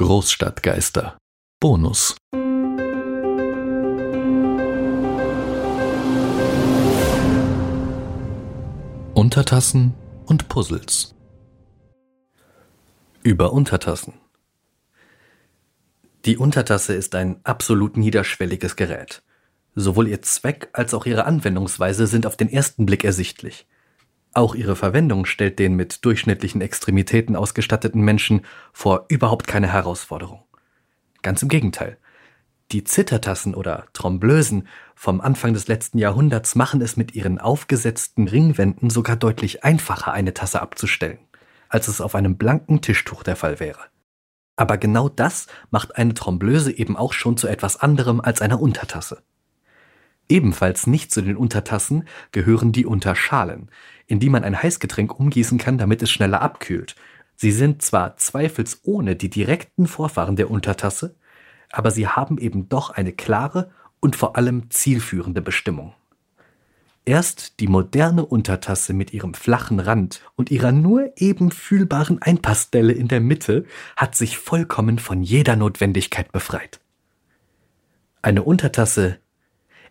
Großstadtgeister. Bonus. Untertassen und Puzzles. Über Untertassen. Die Untertasse ist ein absolut niederschwelliges Gerät. Sowohl ihr Zweck als auch ihre Anwendungsweise sind auf den ersten Blick ersichtlich. Auch ihre Verwendung stellt den mit durchschnittlichen Extremitäten ausgestatteten Menschen vor überhaupt keine Herausforderung. Ganz im Gegenteil. Die Zittertassen oder Tromblösen vom Anfang des letzten Jahrhunderts machen es mit ihren aufgesetzten Ringwänden sogar deutlich einfacher, eine Tasse abzustellen, als es auf einem blanken Tischtuch der Fall wäre. Aber genau das macht eine Tromblöse eben auch schon zu etwas anderem als einer Untertasse. Ebenfalls nicht zu den Untertassen gehören die Unterschalen, in die man ein Heißgetränk umgießen kann, damit es schneller abkühlt. Sie sind zwar zweifelsohne die direkten Vorfahren der Untertasse, aber sie haben eben doch eine klare und vor allem zielführende Bestimmung. Erst die moderne Untertasse mit ihrem flachen Rand und ihrer nur eben fühlbaren Einpassstelle in der Mitte hat sich vollkommen von jeder Notwendigkeit befreit. Eine Untertasse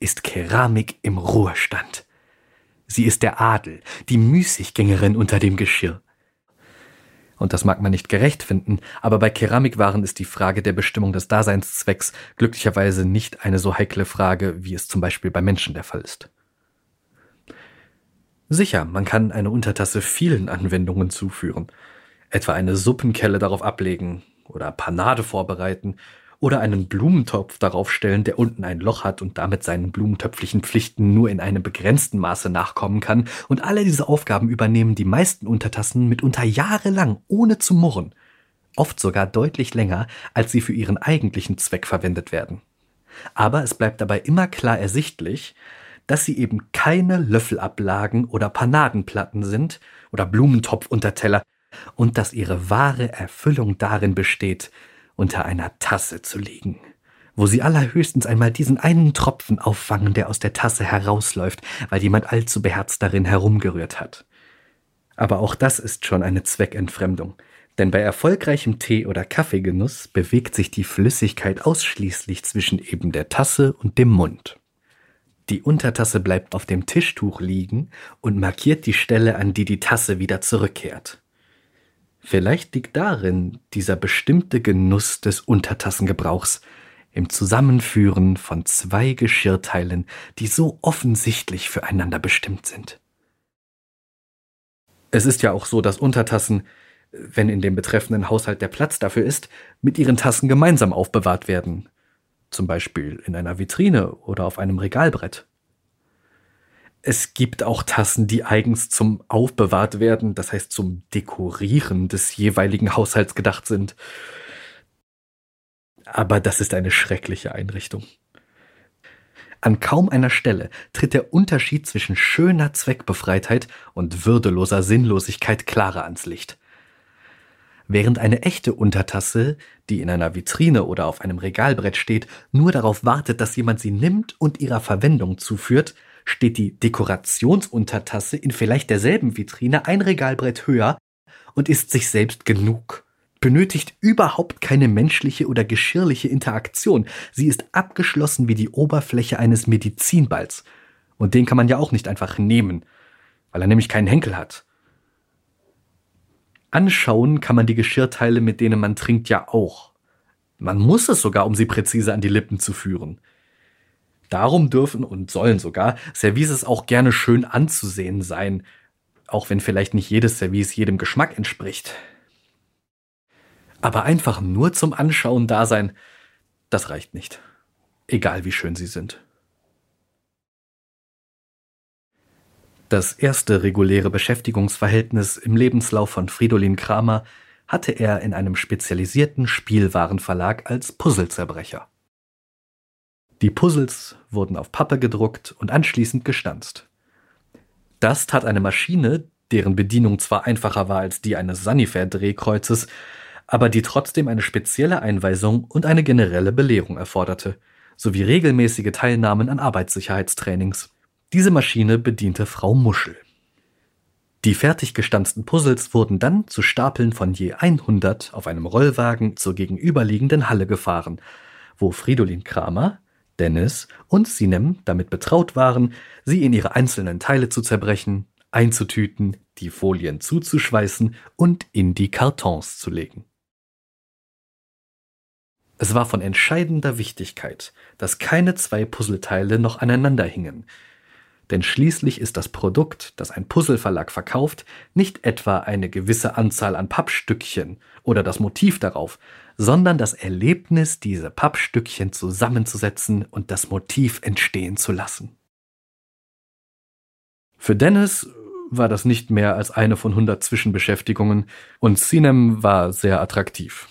ist Keramik im Ruhestand. Sie ist der Adel, die Müßiggängerin unter dem Geschirr. Und das mag man nicht gerecht finden, aber bei Keramikwaren ist die Frage der Bestimmung des Daseinszwecks glücklicherweise nicht eine so heikle Frage, wie es zum Beispiel bei Menschen der Fall ist. Sicher, man kann eine Untertasse vielen Anwendungen zuführen, etwa eine Suppenkelle darauf ablegen oder Panade vorbereiten oder einen Blumentopf darauf stellen, der unten ein Loch hat und damit seinen blumentöpflichen Pflichten nur in einem begrenzten Maße nachkommen kann, und alle diese Aufgaben übernehmen die meisten Untertassen mitunter jahrelang, ohne zu murren, oft sogar deutlich länger, als sie für ihren eigentlichen Zweck verwendet werden. Aber es bleibt dabei immer klar ersichtlich, dass sie eben keine Löffelablagen oder Panadenplatten sind oder Blumentopfunterteller und dass ihre wahre Erfüllung darin besteht, unter einer Tasse zu liegen, wo sie allerhöchstens einmal diesen einen Tropfen auffangen, der aus der Tasse herausläuft, weil jemand allzu beherzt darin herumgerührt hat. Aber auch das ist schon eine Zweckentfremdung, denn bei erfolgreichem Tee- oder Kaffeegenuss bewegt sich die Flüssigkeit ausschließlich zwischen eben der Tasse und dem Mund. Die Untertasse bleibt auf dem Tischtuch liegen und markiert die Stelle, an die die Tasse wieder zurückkehrt. Vielleicht liegt darin dieser bestimmte Genuss des Untertassengebrauchs, im Zusammenführen von zwei Geschirrteilen, die so offensichtlich füreinander bestimmt sind. Es ist ja auch so, dass Untertassen, wenn in dem betreffenden Haushalt der Platz dafür ist, mit ihren Tassen gemeinsam aufbewahrt werden, zum Beispiel in einer Vitrine oder auf einem Regalbrett. Es gibt auch Tassen, die eigens zum Aufbewahrt werden, das heißt zum Dekorieren des jeweiligen Haushalts gedacht sind. Aber das ist eine schreckliche Einrichtung. An kaum einer Stelle tritt der Unterschied zwischen schöner Zweckbefreitheit und würdeloser Sinnlosigkeit klarer ans Licht. Während eine echte Untertasse, die in einer Vitrine oder auf einem Regalbrett steht, nur darauf wartet, dass jemand sie nimmt und ihrer Verwendung zuführt, steht die Dekorationsuntertasse in vielleicht derselben Vitrine ein Regalbrett höher und ist sich selbst genug. Benötigt überhaupt keine menschliche oder geschirrliche Interaktion. Sie ist abgeschlossen wie die Oberfläche eines Medizinballs. Und den kann man ja auch nicht einfach nehmen, weil er nämlich keinen Henkel hat. Anschauen kann man die Geschirrteile, mit denen man trinkt, ja auch. Man muss es sogar, um sie präzise an die Lippen zu führen. Darum dürfen und sollen sogar Services auch gerne schön anzusehen sein, auch wenn vielleicht nicht jedes Service jedem Geschmack entspricht. Aber einfach nur zum Anschauen da sein, das reicht nicht. Egal wie schön sie sind. Das erste reguläre Beschäftigungsverhältnis im Lebenslauf von Fridolin Kramer hatte er in einem spezialisierten Spielwarenverlag als Puzzlezerbrecher. Die Puzzles wurden auf Pappe gedruckt und anschließend gestanzt. Das tat eine Maschine, deren Bedienung zwar einfacher war als die eines Sanifair-Drehkreuzes, aber die trotzdem eine spezielle Einweisung und eine generelle Belehrung erforderte, sowie regelmäßige Teilnahmen an Arbeitssicherheitstrainings. Diese Maschine bediente Frau Muschel. Die fertig gestanzten Puzzles wurden dann zu Stapeln von je 100 auf einem Rollwagen zur gegenüberliegenden Halle gefahren, wo Fridolin Kramer, Dennis und Sinem damit betraut waren, sie in ihre einzelnen Teile zu zerbrechen, einzutüten, die Folien zuzuschweißen und in die Kartons zu legen. Es war von entscheidender Wichtigkeit, dass keine zwei Puzzleteile noch aneinander hingen, denn schließlich ist das Produkt, das ein Puzzleverlag verkauft, nicht etwa eine gewisse Anzahl an Pappstückchen oder das Motiv darauf, sondern das Erlebnis, diese Pappstückchen zusammenzusetzen und das Motiv entstehen zu lassen. Für Dennis war das nicht mehr als eine von hundert Zwischenbeschäftigungen und Sinem war sehr attraktiv.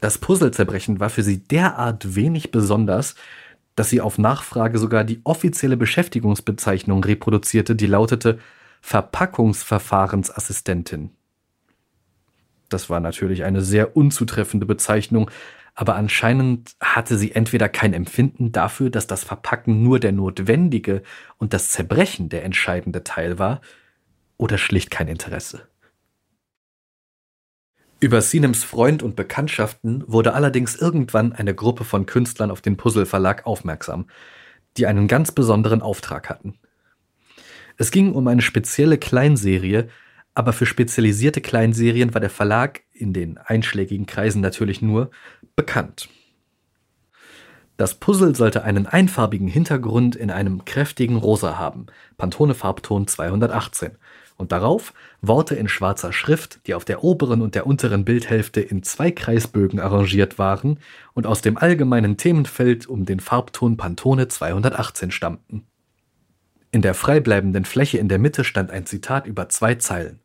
Das Puzzlezerbrechen war für sie derart wenig besonders, dass sie auf Nachfrage sogar die offizielle Beschäftigungsbezeichnung reproduzierte, die lautete Verpackungsverfahrensassistentin. Das war natürlich eine sehr unzutreffende Bezeichnung, aber anscheinend hatte sie entweder kein Empfinden dafür, dass das Verpacken nur der notwendige und das Zerbrechen der entscheidende Teil war, oder schlicht kein Interesse. Über Sinems Freund und Bekanntschaften wurde allerdings irgendwann eine Gruppe von Künstlern auf den Puzzle Verlag aufmerksam, die einen ganz besonderen Auftrag hatten. Es ging um eine spezielle Kleinserie, aber für spezialisierte Kleinserien war der Verlag in den einschlägigen Kreisen natürlich nur bekannt. Das Puzzle sollte einen einfarbigen Hintergrund in einem kräftigen Rosa haben, Pantone Farbton 218, und darauf Worte in schwarzer Schrift, die auf der oberen und der unteren Bildhälfte in zwei Kreisbögen arrangiert waren und aus dem allgemeinen Themenfeld um den Farbton Pantone 218 stammten. In der freibleibenden Fläche in der Mitte stand ein Zitat über zwei Zeilen.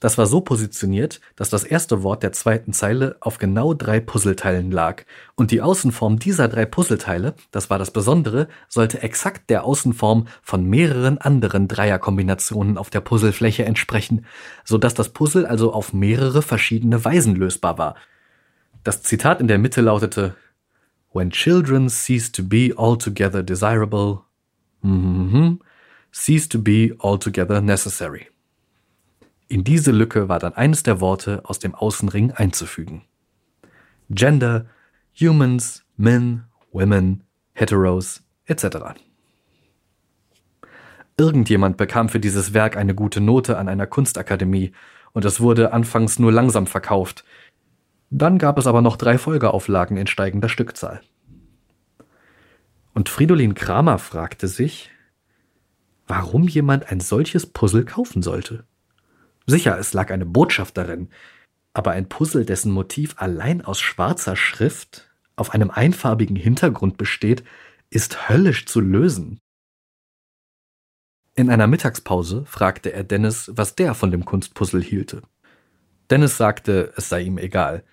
Das war so positioniert, dass das erste Wort der zweiten Zeile auf genau drei Puzzleteilen lag, und die Außenform dieser drei Puzzleteile, das war das Besondere, sollte exakt der Außenform von mehreren anderen Dreierkombinationen auf der Puzzlefläche entsprechen, so dass das Puzzle also auf mehrere verschiedene Weisen lösbar war. Das Zitat in der Mitte lautete When children cease to be altogether desirable, mm -hmm, cease to be altogether necessary. In diese Lücke war dann eines der Worte aus dem Außenring einzufügen. Gender, Humans, Men, Women, Heteros, etc. Irgendjemand bekam für dieses Werk eine gute Note an einer Kunstakademie und es wurde anfangs nur langsam verkauft. Dann gab es aber noch drei Folgeauflagen in steigender Stückzahl. Und Fridolin Kramer fragte sich, warum jemand ein solches Puzzle kaufen sollte. Sicher, es lag eine Botschaft darin, aber ein Puzzle, dessen Motiv allein aus schwarzer Schrift auf einem einfarbigen Hintergrund besteht, ist höllisch zu lösen. In einer Mittagspause fragte er Dennis, was der von dem Kunstpuzzle hielte. Dennis sagte, es sei ihm egal.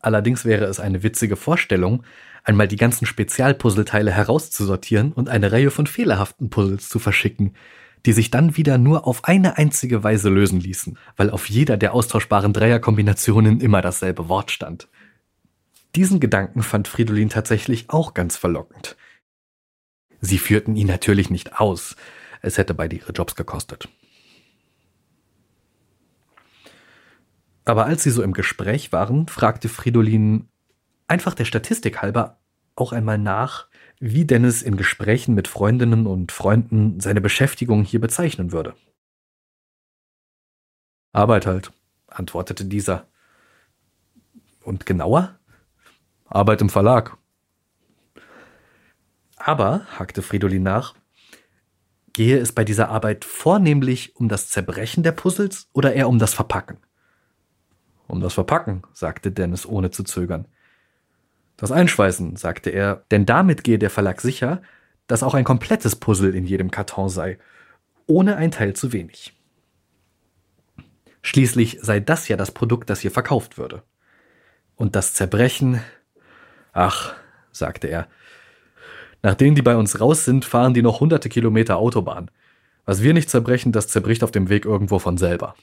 Allerdings wäre es eine witzige Vorstellung, einmal die ganzen Spezialpuzzleteile herauszusortieren und eine Reihe von fehlerhaften Puzzles zu verschicken, die sich dann wieder nur auf eine einzige Weise lösen ließen, weil auf jeder der austauschbaren Dreierkombinationen immer dasselbe Wort stand. Diesen Gedanken fand Fridolin tatsächlich auch ganz verlockend. Sie führten ihn natürlich nicht aus, es hätte beide ihre Jobs gekostet. Aber als sie so im Gespräch waren, fragte Fridolin einfach der Statistik halber auch einmal nach, wie Dennis in Gesprächen mit Freundinnen und Freunden seine Beschäftigung hier bezeichnen würde. Arbeit halt, antwortete dieser. Und genauer? Arbeit im Verlag. Aber, hakte Fridolin nach, gehe es bei dieser Arbeit vornehmlich um das Zerbrechen der Puzzles oder eher um das Verpacken? Um das Verpacken, sagte Dennis ohne zu zögern. Das Einschweißen, sagte er, denn damit gehe der Verlag sicher, dass auch ein komplettes Puzzle in jedem Karton sei, ohne ein Teil zu wenig. Schließlich sei das ja das Produkt, das hier verkauft würde. Und das Zerbrechen, ach, sagte er, nachdem die bei uns raus sind, fahren die noch hunderte Kilometer Autobahn. Was wir nicht zerbrechen, das zerbricht auf dem Weg irgendwo von selber.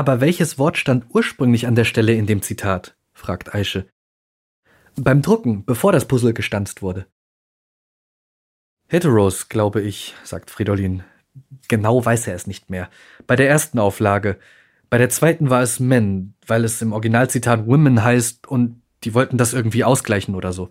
Aber welches Wort stand ursprünglich an der Stelle in dem Zitat? fragt Aische. Beim Drucken, bevor das Puzzle gestanzt wurde. Heteros, glaube ich, sagt Fridolin. Genau weiß er es nicht mehr. Bei der ersten Auflage. Bei der zweiten war es Men, weil es im Originalzitat Women heißt und die wollten das irgendwie ausgleichen oder so.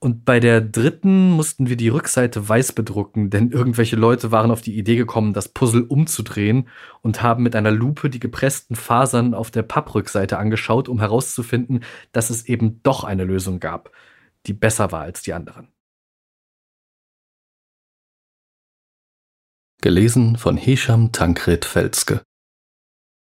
Und bei der dritten mussten wir die Rückseite weiß bedrucken, denn irgendwelche Leute waren auf die Idee gekommen, das Puzzle umzudrehen und haben mit einer Lupe die gepressten Fasern auf der Papprückseite angeschaut, um herauszufinden, dass es eben doch eine Lösung gab, die besser war als die anderen. Gelesen von Hesham Tankred Felske